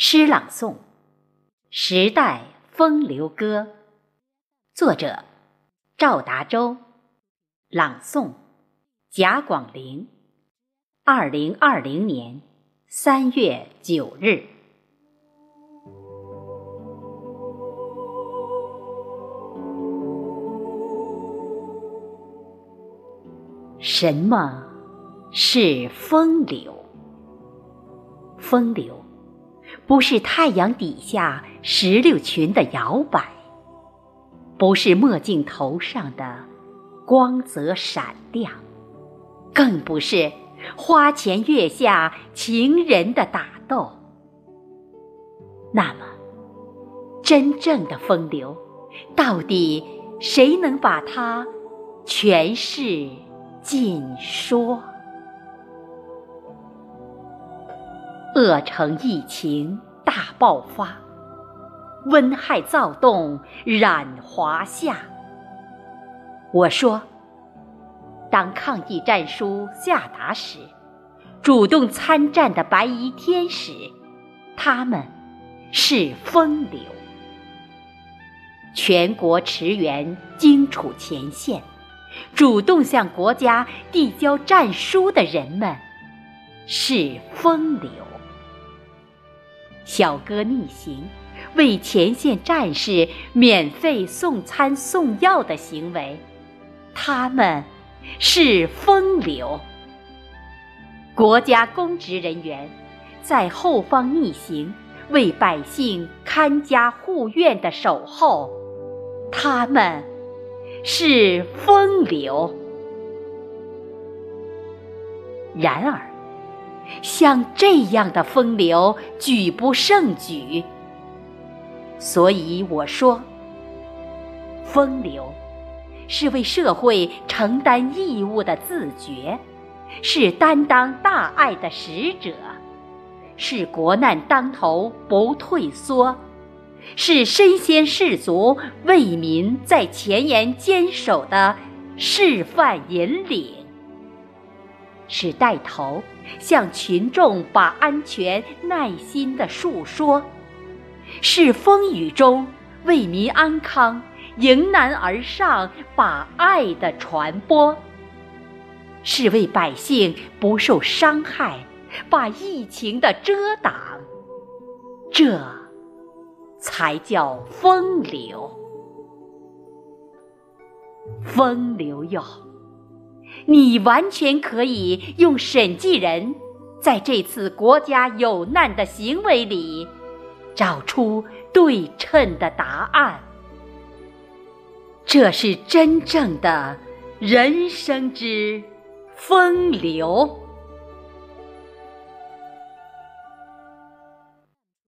诗朗诵《时代风流歌》，作者赵达洲，朗诵贾广陵，二零二零年三月九日。什么是风流？风流。不是太阳底下石榴裙的摇摆，不是墨镜头上的光泽闪亮，更不是花前月下情人的打斗。那么，真正的风流，到底谁能把它诠释尽说？鄂城疫情大爆发，温害躁动染华夏。我说，当抗疫战书下达时，主动参战的白衣天使，他们是风流。全国驰援荆楚前线，主动向国家递交战书的人们，是风流。小哥逆行，为前线战士免费送餐送药的行为，他们是风流；国家公职人员在后方逆行，为百姓看家护院的守候，他们是风流。然而。像这样的风流，举不胜举。所以我说，风流是为社会承担义务的自觉，是担当大爱的使者，是国难当头不退缩，是身先士卒为民在前沿坚守的示范引领。是带头向群众把安全耐心的述说，是风雨中为民安康迎难而上把爱的传播，是为百姓不受伤害把疫情的遮挡，这才叫风流，风流哟。你完全可以用审计人在这次国家有难的行为里找出对称的答案，这是真正的人生之风流。